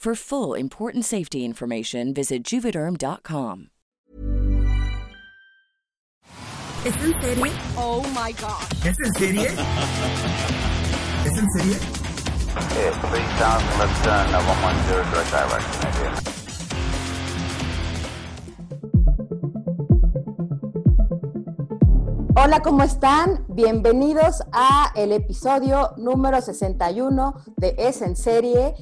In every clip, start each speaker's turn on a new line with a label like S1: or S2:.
S1: For full important safety information, visit juvederm.com.
S2: ¿Es en serie?
S3: Oh my gosh.
S2: ¿Es en serie? ¿Es en serie?
S4: Okay, 3000, left turn, uh, 110, direct direction, idea.
S5: Hola, ¿cómo están? Bienvenidos a el episodio número 61 de Es en Serie,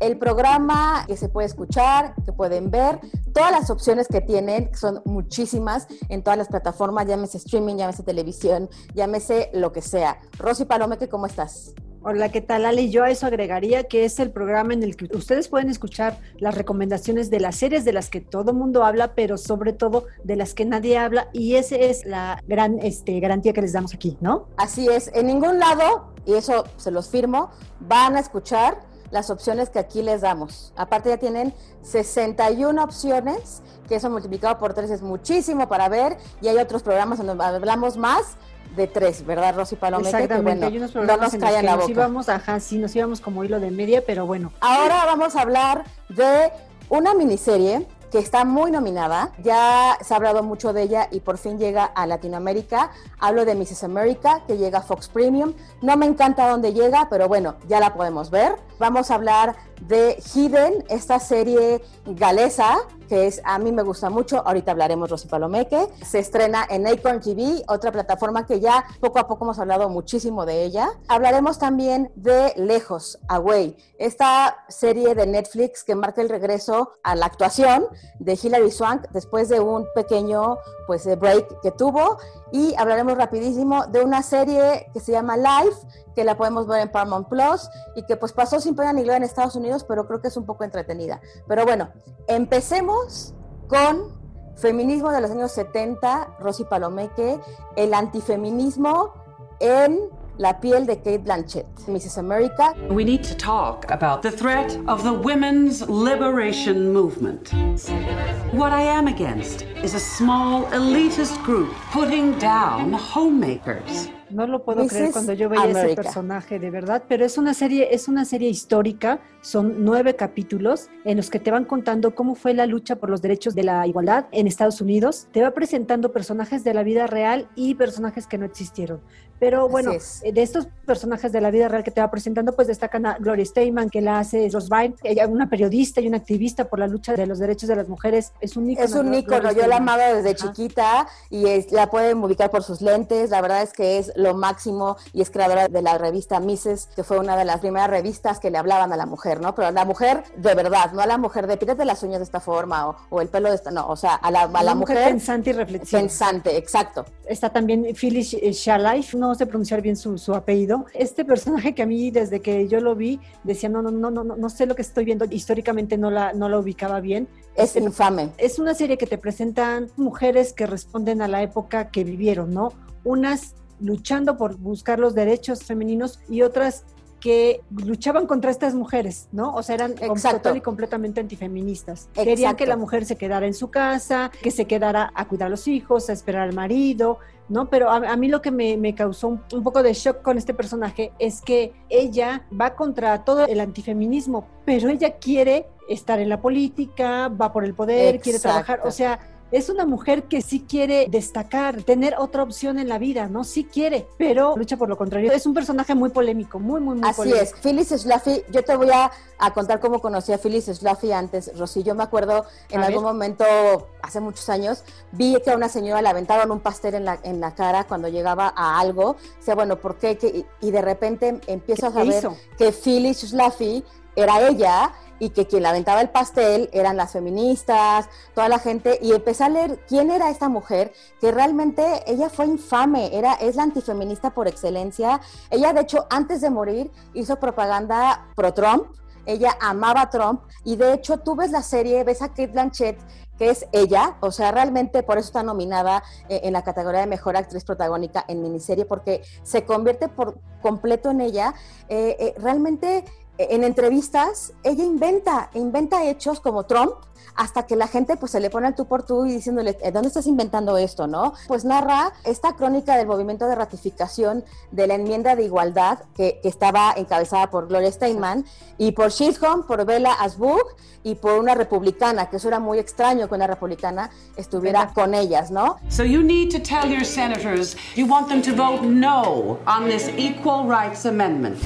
S5: el programa que se puede escuchar, que pueden ver, todas las opciones que tienen, que son muchísimas en todas las plataformas, llámese streaming, llámese televisión, llámese lo que sea. Rosy Palomeque, ¿cómo estás?
S6: Hola, ¿qué tal, Ale? Yo a eso agregaría que es el programa en el que ustedes pueden escuchar las recomendaciones de las series de las que todo mundo habla, pero sobre todo de las que nadie habla, y esa es la gran este, garantía que les damos aquí, ¿no?
S5: Así es, en ningún lado, y eso se los firmo, van a escuchar las opciones que aquí les damos. Aparte ya tienen 61 opciones, que eso multiplicado por 3 es muchísimo para ver, y hay otros programas donde hablamos más de tres, ¿verdad, Rosy Palomete?
S6: Exactamente,
S5: que, bueno,
S6: hay unos
S5: no
S6: programas
S5: nos
S6: en los que nos íbamos, ajá, sí, nos íbamos como hilo de media, pero bueno.
S5: Ahora vamos a hablar de una miniserie que está muy nominada. Ya se ha hablado mucho de ella y por fin llega a Latinoamérica. Hablo de Mrs. America, que llega a Fox Premium. No me encanta dónde llega, pero bueno, ya la podemos ver. Vamos a hablar de Hidden, esta serie galesa que es a mí me gusta mucho. Ahorita hablaremos Rosy Palomeque. Se estrena en Acorn TV, otra plataforma que ya poco a poco hemos hablado muchísimo de ella. Hablaremos también de Lejos, Away, esta serie de Netflix que marca el regreso a la actuación de Hilary Swank después de un pequeño pues eh, break que tuvo y hablaremos rapidísimo de una serie que se llama Life que la podemos ver en Paramount Plus y que pues pasó sin pena ni gloria en Estados Unidos, pero creo que es un poco entretenida. Pero bueno, empecemos con feminismo de los años 70, Rosy Palomeque, el antifeminismo en la piel de Kate Blanchett, Mrs. America.
S7: We need to talk about the threat of the women's liberation movement. What I am against is a small elitist group putting down homemakers.
S6: No lo puedo
S5: Mrs.
S6: creer cuando yo veía ese personaje, de verdad, pero es una serie, es una serie histórica, son nueve capítulos en los que te van contando cómo fue la lucha por los derechos de la igualdad en Estados Unidos, te va presentando personajes de la vida real y personajes que no existieron. Pero bueno,
S5: es.
S6: eh, de estos personajes de la vida real que te va presentando, pues destacan a Gloria Steinem, que la hace Rose Byrne, ella una periodista y una activista por la lucha de los derechos de las mujeres, es un ícono.
S5: Es un ícono, yo la amaba desde
S6: Ajá.
S5: chiquita y es- la pueden ubicar por sus lentes, la verdad es que es lo máximo y es creadora de la revista Mises, que fue una de las primeras revistas que le hablaban a la mujer, ¿no? Pero a la mujer de verdad, no a la mujer de pírate las uñas de esta forma o, o el pelo de esta, no, o sea, a la, a la mujer,
S6: pensante y reflexiva.
S5: pensante, exacto.
S6: Está también Phyllis Shallife, no sé pronunciar bien su, su apellido. Este personaje que a mí desde que yo lo vi decía, no, no, no, no, no, no sé lo que estoy viendo, históricamente no la, no la ubicaba bien.
S5: Es
S6: Este,
S5: infame.
S6: es una serie que te presentan mujeres que responden a la época que vivieron, ¿no? Unas luchando por buscar los derechos femeninos y otras que luchaban contra estas mujeres, ¿no? O sea, eran
S5: Exacto.
S6: total y completamente antifeministas. Querían que la mujer se quedara en su casa, que se quedara a cuidar a los hijos, a esperar al marido, ¿no? Pero a, a mí lo que me, me causó un, un poco de shock con este personaje es que ella va contra todo el antifeminismo, pero ella quiere estar en la política, va por el poder, quiere trabajar, o sea, es una mujer que sí quiere destacar, tener otra opción en la vida, ¿no? Sí quiere, pero lucha por lo contrario. Es un personaje muy polémico, muy, muy, muy
S5: Así
S6: polémico.
S5: es. Phyllis Schlafly, yo te voy a, a contar cómo conocí a Phyllis Schlafly antes, Rosy. Yo me acuerdo en
S6: A
S5: algún
S6: ver.
S5: momento, hace muchos años, vi que a una señora le aventaron un pastel en la, en la cara cuando llegaba a algo. O sea, bueno, ¿por qué? Y, de repente empiezo a
S6: ¿Qué
S5: saber
S6: hizo?
S5: que Phyllis Schlafly era ella y que quien le aventaba el pastel eran las feministas, toda la gente, y empecé a leer quién era esta mujer, que realmente ella fue infame, era, es la antifeminista por excelencia. Ella, de hecho, antes de morir, hizo propaganda pro-Trump, ella amaba a Trump, y de hecho tú ves la serie, ves a Kate Blanchett, que es ella, o sea, realmente por eso está nominada eh, en la categoría de mejor actriz protagónica en miniserie, porque se convierte por completo en ella. Eh, eh, realmente en entrevistas ella inventa, inventa hechos como Trump, hasta que la gente pues se le pone al tú por tú y diciéndole, "¿Eh, ¿dónde estás inventando esto, no? Pues narra esta crónica del movimiento de ratificación de la enmienda de igualdad que, que estaba encabezada por Gloria Steinman y por Chisholm, por Bella Asbug y por una republicana, que eso era muy extraño que una republicana estuviera con ellas, ¿no?
S7: So you need to tell your senators you want them to vote no on this Equal Rights Amendment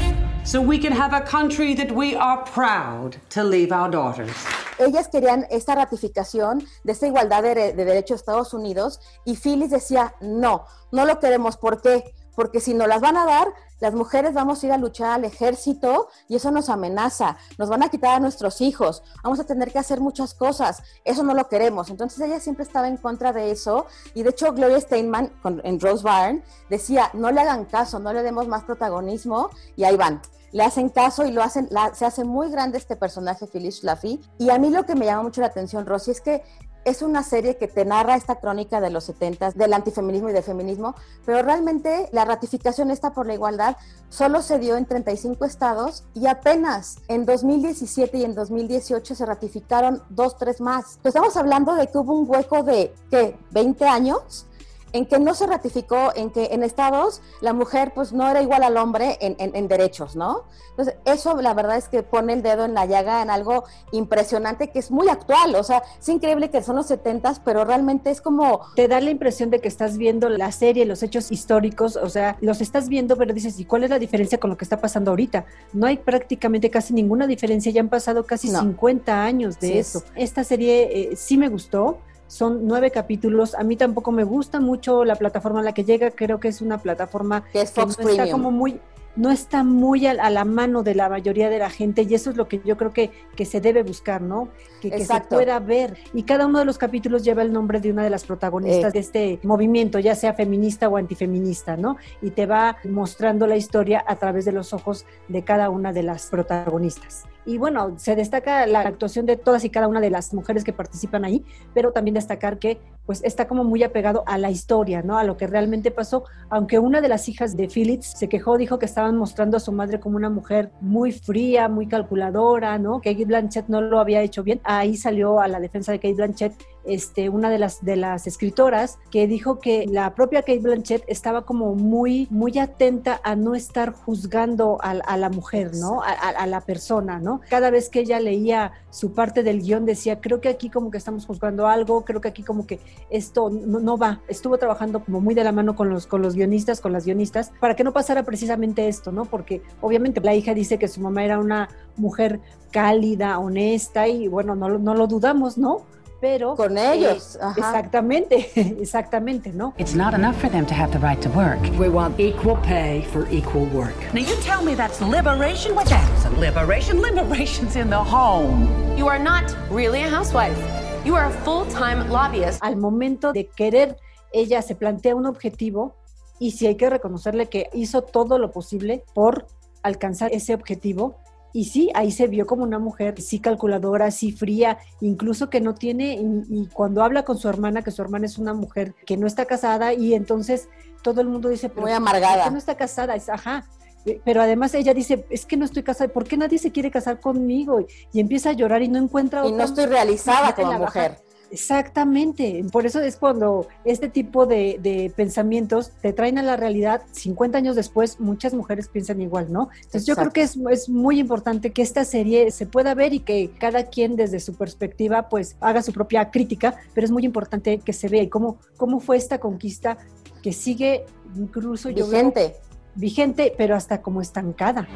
S7: so we can have a country that we are proud to leave our daughters.
S5: ellas querían esta ratificación de esta igualdad de, de derechos de Estados Unidos y Phyllis decía, no, no lo queremos. ¿Por qué? Porque si nos las van a dar, las mujeres vamos a ir a luchar al ejército y eso nos amenaza, nos van a quitar a nuestros hijos, vamos a tener que hacer muchas cosas, eso no lo queremos. Entonces ella siempre estaba en contra de eso y de hecho Gloria Steinman en Rose Byrne decía, no le hagan caso, no le demos más protagonismo y ahí van le hacen caso y lo hacen, se hace muy grande este personaje, Phyllis Schlafly. Y a mí lo que me llama mucho la atención, Rosy, es que es una serie que te narra esta crónica de los 70 del antifeminismo y del feminismo, pero realmente la ratificación esta por la igualdad solo se dio en 35 estados y apenas en 2017 y en 2018 se ratificaron dos, tres más. Estamos hablando de que hubo un hueco de, ¿qué? ¿20 años? En que no se ratificó, en que en estados la mujer pues no era igual al hombre en, en- en derechos, ¿no? Entonces, eso la verdad es que pone el dedo en la llaga en algo impresionante que es muy actual, o sea, es increíble que son los setentas, pero realmente es como,
S6: Te da la impresión de que estás viendo la serie, los hechos históricos, o sea, los estás viendo, pero dices, ¿y cuál es la diferencia con lo que está pasando ahorita? No hay prácticamente casi ninguna diferencia, ya han pasado casi
S5: No.
S6: 50 años de
S5: Sí es.
S6: eso. Esta serie eh, sí me gustó. Son nueve capítulos. A mí tampoco me gusta mucho la plataforma a la que llega. Creo que es una plataforma
S5: que
S6: no está como muy no está muy a, a la mano de la mayoría de la gente y eso es lo que yo creo que, que se debe buscar, ¿no? Que, que se pueda ver. Y cada uno de los capítulos lleva el nombre de una de las protagonistas
S5: Eh.
S6: de este movimiento, ya sea feminista o antifeminista, ¿no? Y te va mostrando la historia a través de los ojos de cada una de las protagonistas. Y bueno, se destaca la actuación de todas y cada una de las mujeres que participan ahí, pero también destacar que pues está como muy apegado a la historia, ¿no? A lo que realmente pasó, aunque una de las hijas de Phillips se quejó, dijo que estaban mostrando a su madre como una mujer muy fría, muy calculadora, ¿no? Que Kate Blanchett no lo había hecho bien. Ahí salió a la defensa de Kate Blanchett este, una de las, de las escritoras que dijo que la propia Kate Blanchett estaba como muy, muy atenta a no estar juzgando a, la mujer, ¿no? A, la persona, ¿no? Cada vez que ella leía su parte del guion decía, creo que aquí como que estamos juzgando algo, creo que aquí como que esto no, no va. Estuvo trabajando como muy de la mano con los, con los guionistas, con las guionistas, para que no pasara precisamente esto, ¿no? Porque obviamente la hija dice que su mamá era una mujer cálida, honesta y bueno, no, no lo dudamos, ¿no? Pero...
S5: Con ellos,
S6: eh,
S5: ajá.
S6: exactamente, exactamente, ¿no?
S3: It's not enough for them to have the right to work.
S8: We want equal pay for equal work.
S3: Now you tell me that's liberation? What that isn't liberation. Liberation's in the home.
S9: You are not really a housewife. You are a full-time lobbyist.
S6: al momento de querer, ella se plantea un objetivo y si hay que reconocerle que hizo todo lo posible por alcanzar ese objetivo. Y sí, ahí se vio como una mujer, sí calculadora, sí fría, incluso que no tiene, y, y cuando habla con su hermana, que su hermana es una mujer que no está casada, y entonces todo el mundo dice, pero
S5: Muy
S6: ¿por
S5: amargada.
S6: qué no está casada? Es, ajá. Eh, Pero además ella dice, es que no estoy casada, ¿por qué nadie se quiere casar conmigo? Y empieza a llorar y no encuentra
S5: y no estoy realizada como
S6: baja-
S5: mujer.
S6: Exactamente, por eso es cuando este tipo de, de, pensamientos te traen a la realidad, 50 años después muchas mujeres piensan igual, ¿no? Entonces yo creo que es, es, muy importante que esta serie se pueda ver y que cada quien desde su perspectiva pues haga su propia crítica, pero es muy importante que se vea y cómo, cómo fue esta conquista que sigue incluso
S5: vigente.
S6: Yo veo, vigente, pero hasta como estancada.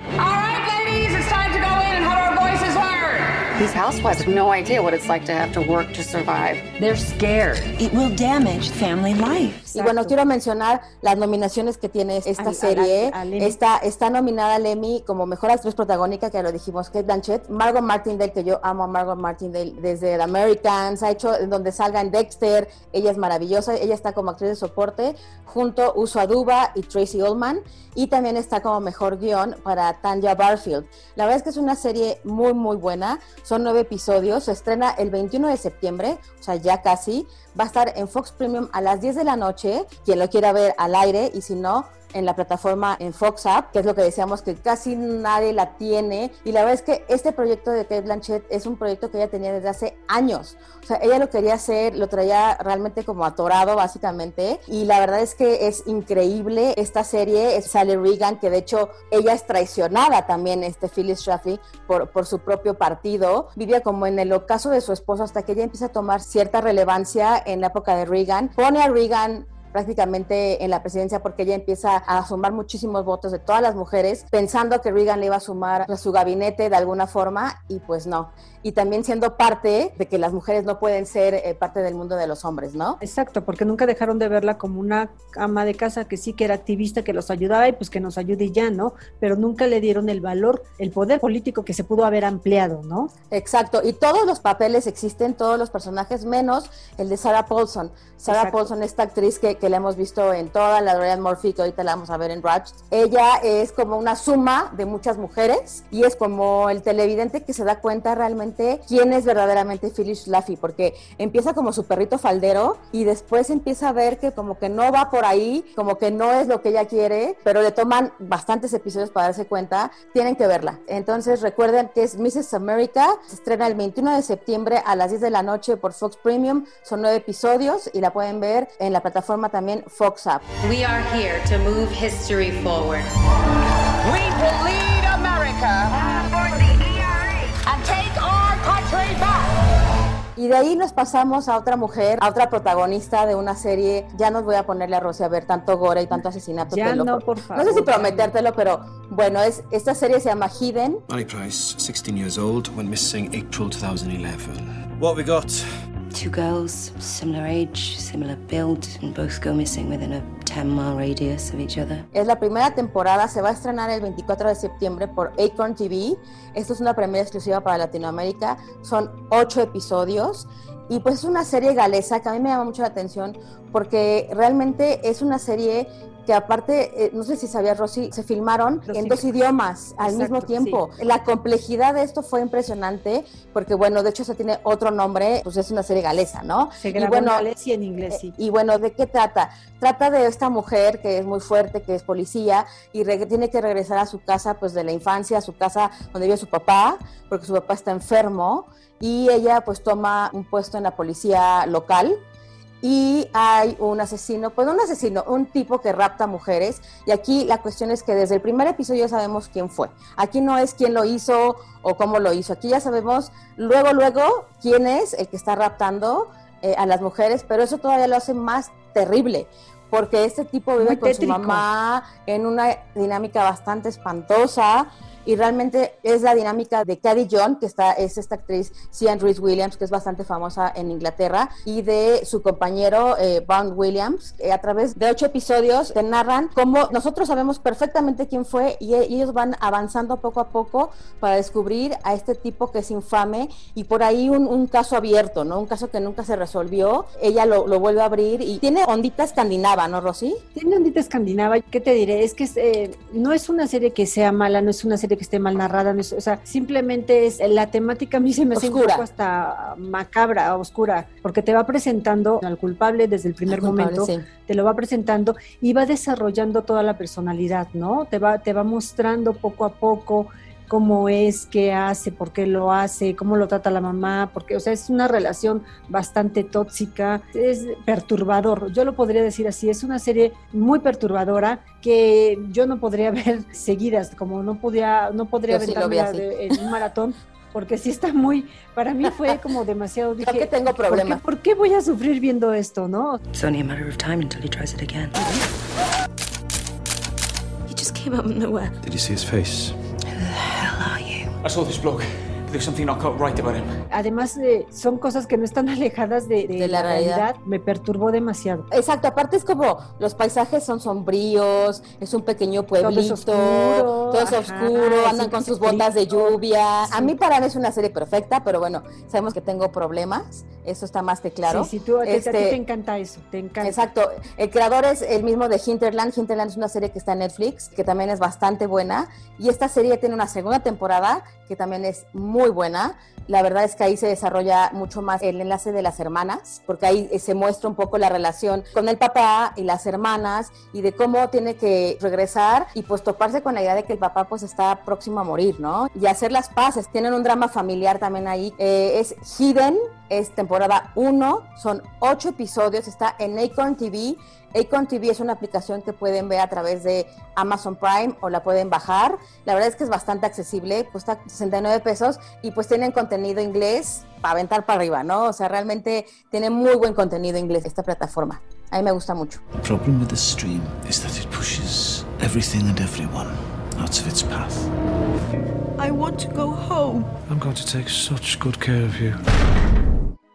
S9: These housewives have no idea what it's like to have to work to survive.
S3: They're scared.
S10: It will damage family life.
S5: Y bueno, quiero mencionar las nominaciones que tiene esta
S6: Al-
S5: serie. está, está nominada Lemmy como mejor actriz protagónica, que ya lo dijimos, Kate Blanchett. Margot Martindale, que yo amo a Margot Martindale desde The Americans, ha hecho donde salga en Dexter. Ella es maravillosa. Ella está como actriz de soporte junto a Uso Aduba y Tracy Ullman. Y también está como mejor guion para Tanya Barfield. La verdad es que es una serie muy, muy buena. Son nueve episodios. Se estrena el 21 de septiembre, o sea, ya casi. Va a estar en Fox Premium a las 10 de la noche. Quien lo quiera ver al aire y si no, en la plataforma en Fox App, que es lo que decíamos que casi nadie la tiene. Y la verdad es que este proyecto de Kate Blanchett es un proyecto que ella tenía desde hace años. O sea, ella lo quería hacer, lo traía realmente como atorado, básicamente. Y la verdad es que es increíble esta serie. Es Sally Regan, que de hecho ella es traicionada también, este Phyllis Schlafly, por, por su propio partido. Vivía como en el ocaso de su esposo hasta que ella empieza a tomar cierta relevancia en la época de Reagan. Pone a Reagan prácticamente en la presidencia porque ella empieza a sumar muchísimos votos de todas las mujeres, pensando que Reagan le iba a sumar a su gabinete de alguna forma y pues no. Y también siendo parte de que las mujeres no pueden ser eh, parte del mundo de los hombres, ¿no?
S6: Exacto, porque nunca dejaron de verla como una ama de casa que sí que era activista, que los ayudaba y pues que nos ayude y ya, ¿no? Pero nunca le dieron el valor, el poder político que se pudo haber ampliado, ¿no?
S5: Exacto, y todos los papeles existen, todos los personajes, menos el de Sarah Paulson. Sarah
S6: Exacto.
S5: Paulson, esta actriz que, que la hemos visto en toda la Ryan Murphy, que ahorita la vamos a ver en Ratched. Ella es como una suma de muchas mujeres y es como el televidente que se da cuenta realmente quién es verdaderamente Phyllis Schlafly, porque empieza como su perrito faldero y después empieza a ver que como que no va por ahí, como que no es lo que ella quiere, pero le toman bastantes episodios para darse cuenta, tienen que verla. Entonces recuerden que es Mrs. America, se estrena el 21 de septiembre a las 10 de la noche por Fox Premium, son nueve episodios y la pueden ver en la plataforma también Fox App.
S11: We are here to move history forward.
S3: We will
S5: Y de ahí nos pasamos a otra mujer, a otra protagonista de una serie. Ya no voy a ponerle a Rosy a ver tanto gore y tanto asesinato.
S6: Ya no, por
S5: No sé si
S6: favor.
S5: prometértelo, pero bueno, es esta serie se llama Hidden.
S12: Molly Price, 16 years old, went missing April 2011. What we got?
S10: Two girls, similar age, similar build, and both go missing within a 10 mile radius of each other.
S5: Es la primera temporada, se va a estrenar el 24 de septiembre por Acorn TV. Esto es una premiera exclusiva para Latinoamérica. Son ocho episodios. Y pues es una serie galesa que a mí me llama mucho la atención porque realmente es una serie que aparte, eh, no sé si sabías, Rosy, se filmaron
S6: Los
S5: en dos idiomas al
S6: Exacto,
S5: mismo tiempo.
S6: sí.
S5: La complejidad de esto fue impresionante porque, bueno, de hecho se tiene otro nombre, pues es una serie galesa, ¿no?
S6: Se
S5: Y
S6: grabó
S5: bueno,
S6: en galés y en inglés, sí.
S5: y bueno, ¿de qué trata? Trata de esta mujer que es muy fuerte, que es policía y tiene que regresar a su casa, pues de la infancia, a su casa donde vive su papá, porque su papá está enfermo y ella pues toma un puesto en la policía local y hay un asesino, pues no un asesino, un tipo que rapta mujeres y aquí la cuestión es que desde el primer episodio ya sabemos quién fue. Aquí no es quién lo hizo o cómo lo hizo, aquí ya sabemos luego, luego quién es el que está raptando eh, a las mujeres, pero eso todavía lo hace más terrible porque este tipo vive
S6: Muy
S5: con
S6: tétrico.
S5: su mamá en una dinámica bastante espantosa y realmente es la dinámica de Caddy John, que está, es esta actriz Cian Reese Williams, que es bastante famosa en Inglaterra, y de su compañero eh, Williams. Eh, a través de ocho episodios te narran cómo nosotros sabemos perfectamente quién fue y, e- y ellos van avanzando poco a poco para descubrir a este tipo que es infame y por ahí un, caso abierto, ¿no? Un caso que nunca se resolvió. Ella lo, lo vuelve a abrir y tiene ondita escandinava, ¿no, Rosy?
S6: Tiene ondita escandinava, ¿qué te diré? Es que eh, no es una serie que sea mala, no es una serie que esté mal narrada, no es- o sea, simplemente es la temática a mí se me hace un
S5: Oscura.
S6: poco hasta macabra, oscura, porque te va presentando al culpable desde el primer
S5: culpable,
S6: momento,
S5: sí.
S6: te lo va presentando y va desarrollando toda la personalidad, ¿no? Te va, te va mostrando poco a poco cómo es, qué hace, por qué lo hace, cómo lo trata la mamá, porque, o sea, es una relación bastante tóxica, es perturbador, yo lo podría decir así, es una serie muy perturbadora que yo no podría ver seguidas, como no podía, no podría ver en un maratón, porque sí está muy, para mí fue como demasiado.
S5: Dije, que tengo problemas.
S6: ¿por qué, voy a sufrir viendo esto, no?
S10: It's only a matter of time until he tries it again. He just came out of nowhere.
S12: Did you see his face?
S13: I saw this bloke. There's something not right about him.
S6: Además, eh, son cosas que no están alejadas de, de, de la, la realidad. realidad. Me perturbó demasiado.
S5: Exacto, aparte es como los paisajes son sombríos, es un pequeño pueblito, todo es oscuro, todo es oscuro andan con sus botas de lluvia. Sí. A mí para mí es una serie perfecta, pero bueno, sabemos que tengo problemas, eso está más que claro.
S6: Sí, sí, tú, este, a ti te encanta eso, te encanta.
S5: Exacto, el creador es el mismo de Hinterland, Hinterland es una serie que está en Netflix, que también es bastante buena, y esta serie tiene una segunda temporada que también es muy buena. La verdad es que ahí se desarrolla mucho más el enlace de las hermanas, porque ahí eh, se muestra un poco la relación con el papá y las hermanas y de cómo tiene que regresar y pues toparse con la idea de que el papá pues está próximo a morir, ¿no? Y hacer las paces. Tienen un drama familiar también ahí. Eh, es Hidden, es temporada 1, son 8 episodios, está en Acorn TV Acon TV es una aplicación que pueden ver a través de Amazon Prime o la pueden bajar. La verdad es que es bastante accesible, cuesta 69 pesos y pues tienen contenido inglés para aventar para arriba, ¿no? O sea, realmente tiene muy buen contenido inglés esta plataforma. A mí me gusta mucho.
S12: The problem with the stream is that it pushes everything and everyone out of its path.
S14: I want to go home.
S12: I'm going to take such good care of you.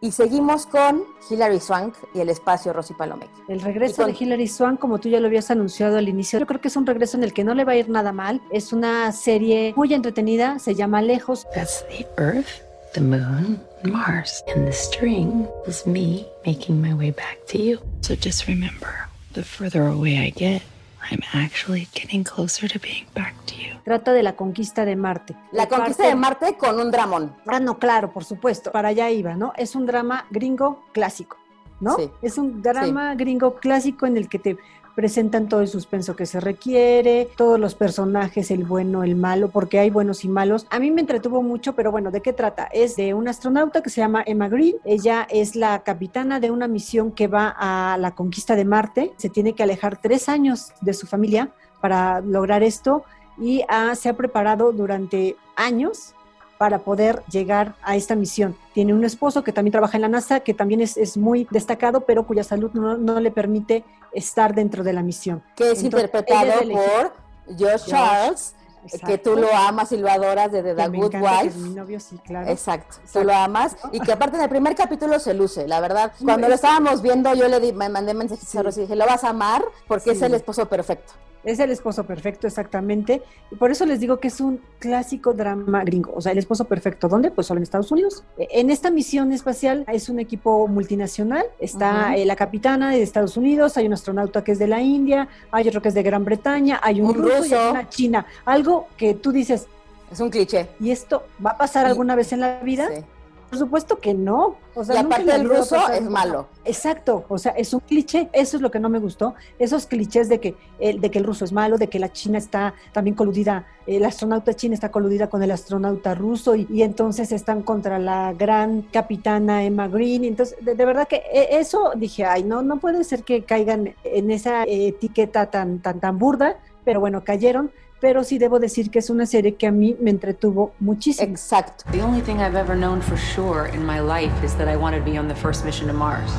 S5: Y seguimos con Hilary Swank y el espacio Rosy Palomec.
S6: El regreso con... de Hilary Swank, como tú ya lo habías anunciado al inicio, yo creo que es un regreso en el que no le va a ir nada mal. Es una serie muy entretenida, se llama Lejos.
S15: That's the Earth, the Moon, Mars. And the string is me making my way back to you. So just remember, the further away I get, I'm actually getting closer to being back to you.
S6: Trata de la conquista de Marte.
S5: La de conquista parte... de Marte con un dramón.
S6: Ah, no, claro, por supuesto. Para allá iba, ¿no? Es un drama gringo clásico, ¿no? Sí. Es un drama sí. gringo clásico en el que te presentan todo el suspenso que se requiere, todos los personajes, el bueno, el malo, porque hay buenos y malos. A mí me entretuvo mucho, pero bueno, ¿de qué trata? Es de una astronauta que se llama Emma Green. Ella es la capitana de una misión que va a la conquista de Marte. Se tiene que alejar tres años de su familia para lograr esto y ha, se ha preparado durante años para poder llegar a esta misión. Tiene un esposo que también trabaja en la NASA, que también es, es muy destacado, pero cuya salud no, no, le permite estar dentro de la misión.
S5: Que es Entonces, interpretado por Josh Charles. Exacto. que tú lo amas y lo adoras desde The Good Wife.
S6: mi novio sí, claro.
S5: Exacto, Exacto, tú lo amas y que aparte en el primer capítulo se luce, la verdad. Cuando lo estábamos viendo yo le di, me mandé mensajes sí. y dije, lo vas a amar porque sí. es el esposo perfecto.
S6: Es el esposo perfecto, exactamente. Y por eso les digo que es un clásico drama gringo. O sea, el esposo perfecto. ¿Dónde? Pues solo en Estados Unidos. En esta misión espacial es un equipo multinacional. Está uh -huh. la capitana de Estados Unidos, hay un astronauta que es de la India, hay otro que es de Gran Bretaña, hay un, un ruso, ruso, y hay una china. Algo que tú dices.
S5: Es un cliché.
S6: ¿Y esto va a pasar alguna vez en la vida? Sí. Por supuesto que no.
S5: O sea, y aparte el ruso es malo.
S6: Exacto, o sea, es un cliché, eso es lo que no me gustó, esos clichés de que, el, de que el ruso es malo, de que la China está también coludida, el astronauta china está coludida con el astronauta ruso y, y entonces están contra la gran capitana Emma Green, entonces de, de, verdad que e, eso dije, ay, no, no puede ser que caigan en esa etiqueta tan, tan, tan burda, pero bueno, cayeron, pero sí debo decir que es una serie que a mí me entretuvo muchísimo.
S5: Exacto.
S16: The only thing I've ever known for sure in my life is that I wanted to be on the first mission to Mars.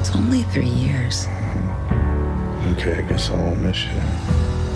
S15: It's only three years.
S12: Okay, I guess I won't miss you.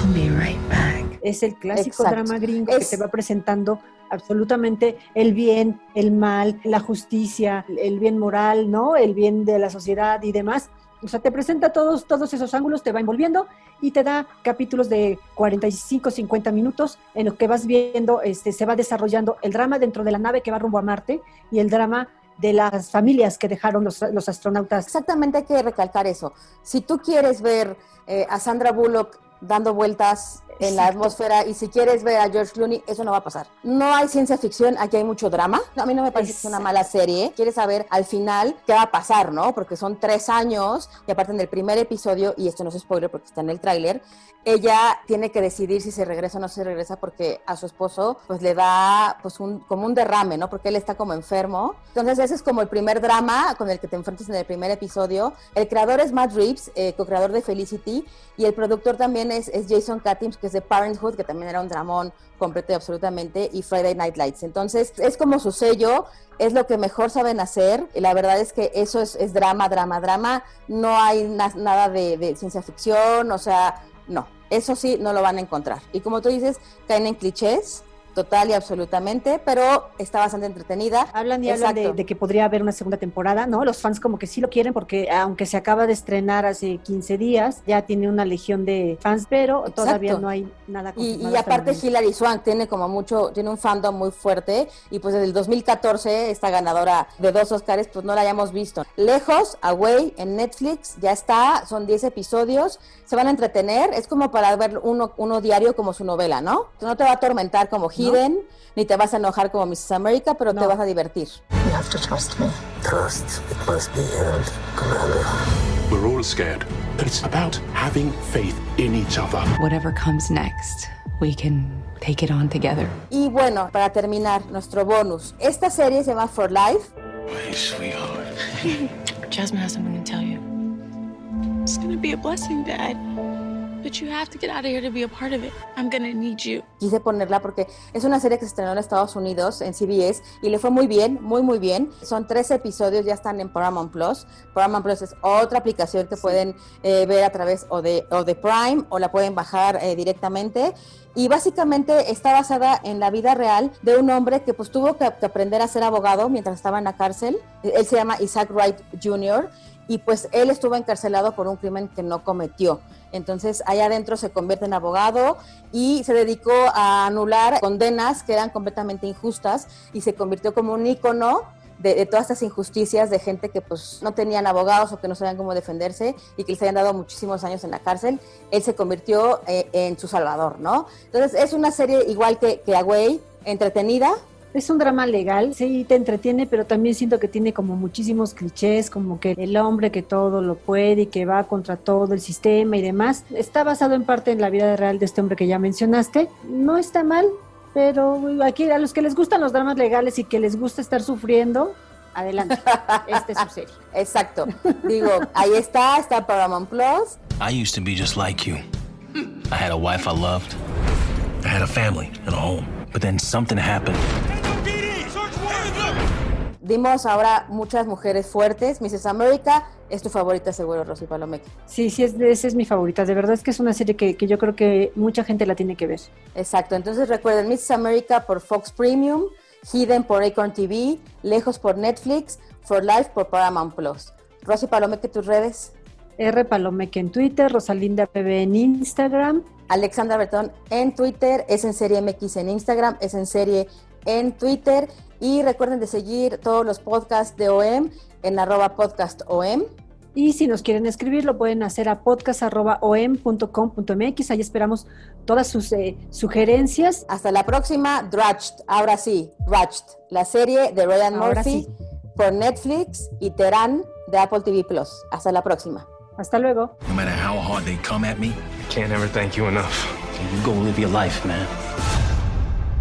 S15: I'll be right back.
S6: Es el clásico Exacto. drama gringo es... que te va presentando absolutamente el bien, el mal, la justicia, el bien moral, ¿no? El bien de la sociedad y demás. O sea, te presenta todos, todos esos ángulos, te va envolviendo y te da capítulos de 45, 50 minutos en los que vas viendo, este, se va desarrollando el drama dentro de la nave que va rumbo a Marte y el drama de las familias que dejaron los, los astronautas.
S5: Exactamente, hay que recalcar eso. Si tú quieres ver eh, a Sandra Bullock dando vueltas en la atmósfera y si quieres ver a George Clooney, eso no va a pasar. No hay ciencia ficción, aquí hay mucho drama. a mí no me parece que sea una mala serie. Quieres saber al final qué va a pasar, ¿no? Porque son tres años y aparte en el primer episodio, y esto no es spoiler porque está en el tráiler, ella tiene que decidir si se regresa o no se regresa porque a su esposo pues le da pues un, como un derrame, ¿no? Porque él está como enfermo. Entonces ese es como el primer drama con el que te enfrentas en el primer episodio. El creador es Matt Reeves, eh, co-creador de Felicity, y el productor también es, es Jason Katims, que de Parenthood, que también era un dramón completo absolutamente, y Friday Night Lights. Entonces es como su sello, es lo que mejor saben hacer. Y la verdad es que eso es, es drama, drama, drama. No hay nada de, de ciencia ficción, o sea, no, eso sí no lo van a encontrar. Y como tú dices, caen en clichés, total y absolutamente, pero está bastante entretenida.
S6: Hablan y hablan de, que podría haber una segunda temporada, ¿no? Los fans como que sí lo quieren porque aunque se acaba de estrenar hace 15 días, ya tiene una legión de fans, pero todavía no hay nada
S5: Y, y aparte Hilary Swank tiene como mucho, tiene un fandom muy fuerte y pues desde el 2014 esta ganadora de dos Oscars pues no la hayamos visto. Lejos, Away en Netflix, ya está, son 10 episodios, se van a entretener, es como para ver uno, uno diario como su novela, ¿no? No te va a atormentar como Hilary ni te vas a enojar como Mrs. America, pero te vas a divertir.
S17: You have to trust me. Trust, it must be earned, Commander.
S18: We're all scared, but it's about having faith in each other.
S15: Whatever comes next, we can take it on together.
S5: Y bueno, para terminar, nuestro bonus. Esta serie se llama For Life.
S12: My sweetheart.
S15: Jasmine has something to tell you.
S14: It's gonna be a blessing, Dad. But you have to get out of here to be a part of it. I'm gonna need you.
S5: Quise ponerla porque es una serie que se estrenó en Estados Unidos, en CBS, y le fue muy bien, muy, muy bien. Son tres episodios, ya están en Paramount Plus. Paramount Plus es otra aplicación que pueden eh, ver a través o de, o de Prime o la pueden bajar eh, directamente y básicamente está basada en la vida real de un hombre que pues tuvo que, que, aprender a ser abogado mientras estaba en la cárcel. Él se llama Isaac Wright Jr. y pues él estuvo encarcelado por un crimen que no cometió. Entonces, allá adentro se convierte en abogado y se dedicó a anular condenas que eran completamente injustas y se convirtió como un ícono de, todas estas injusticias de gente que pues no tenían abogados o que no sabían cómo defenderse y que les habían dado muchísimos años en la cárcel, él se convirtió eh, en su salvador, ¿no? Entonces es una serie igual que, que Away, entretenida,
S6: es un drama legal, sí, te entretiene, pero también siento que tiene como muchísimos clichés, como que el hombre que todo lo puede y que va contra todo el sistema y demás. Está basado en parte en la vida real de este hombre que ya mencionaste. No está mal, pero aquí a los que les gustan los dramas legales y que les gusta estar sufriendo, adelante. Esta es su serie.
S5: Exacto. Digo, ahí está, está Paramount Plus.
S12: I used to be just like you. I had a wife I loved. I had a family and a home. But then something happened.
S5: Dimos ahora muchas mujeres fuertes. Mrs. America es tu favorita seguro, Rosy Palomeque.
S6: Sí, sí, es, esa es mi favorita. De verdad es que es una serie que, que, yo creo que mucha gente la tiene que ver.
S5: Exacto. Entonces recuerden Mrs. America por Fox Premium, Hidden por Acorn TV, Lejos por Netflix, For Life por Paramount Plus. Rosy Palomeque, tus redes.
S6: R Palomeque en Twitter, Rosalinda PB en Instagram.
S5: Alexandra Bertón en Twitter, es en serie MX en Instagram, es en serie en Twitter. Y recuerden de seguir todos los podcasts de OM en arroba podcast OM.
S6: Y si nos quieren escribir, lo pueden hacer a podcast.om.com.mx. Ahí esperamos todas sus eh, sugerencias.
S5: Hasta la próxima, Dratched. Ahora sí, Dratched, la serie de Ryan Murphy sí. por Netflix y Terán de Apple TV Plus. Hasta la próxima.
S6: Hasta luego.
S12: No matter how hard they come at me,
S18: can't ever thank you enough.
S12: You go live your life, man.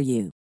S1: for you.